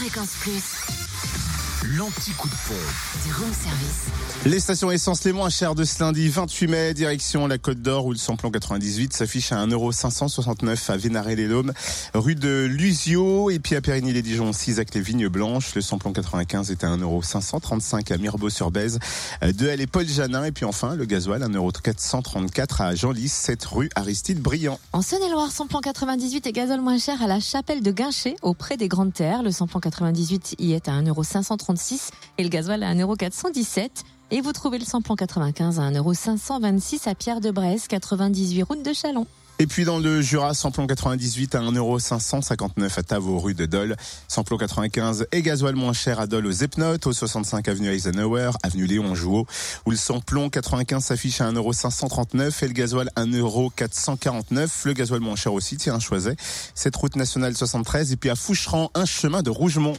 Fréquence Plus, L'anti-coup de pompe. du room service. Les stations essence les moins chères de ce lundi 28 mai, direction la Côte d'Or où le samplon 98 s'affiche à 1,569€ à Vénaré-les-Laumes, rue de Lusio et puis à Périgny-les-Dijon 6 avec les Vignes Blanches. Le samplon 95 est à 1,535€ à Mirbeau-sur-Bèze, de elle et Paul Janin et puis enfin le gasoil 1,434€ à Genlis, 7 rue Aristide Briand. En Saône-et-Loire, samplon 98 et gazole moins cher à la chapelle de Guinchet, auprès des Grandes Terres. Le samplon 98 y est à 1,536€ et le gasoil à 1,417€. Et vous trouvez le samplon 95 à 1,526€ à Pierre de Bresse, 98 route de Chalon. Et puis dans le Jura, samplon 98 à 1,559€ à Tavaux, rue de Dole. Samplon 95 et gasoil moins cher à Dole aux Epnotes, au 65 avenue Eisenhower, avenue Léon Jouot, où le samplon 95 s'affiche à 1,539€ et le gasoil 1,449€. Le gasoil moins cher aussi, tiens, Choiset. Cette route nationale 73 et puis à Foucheran, un chemin de Rougemont.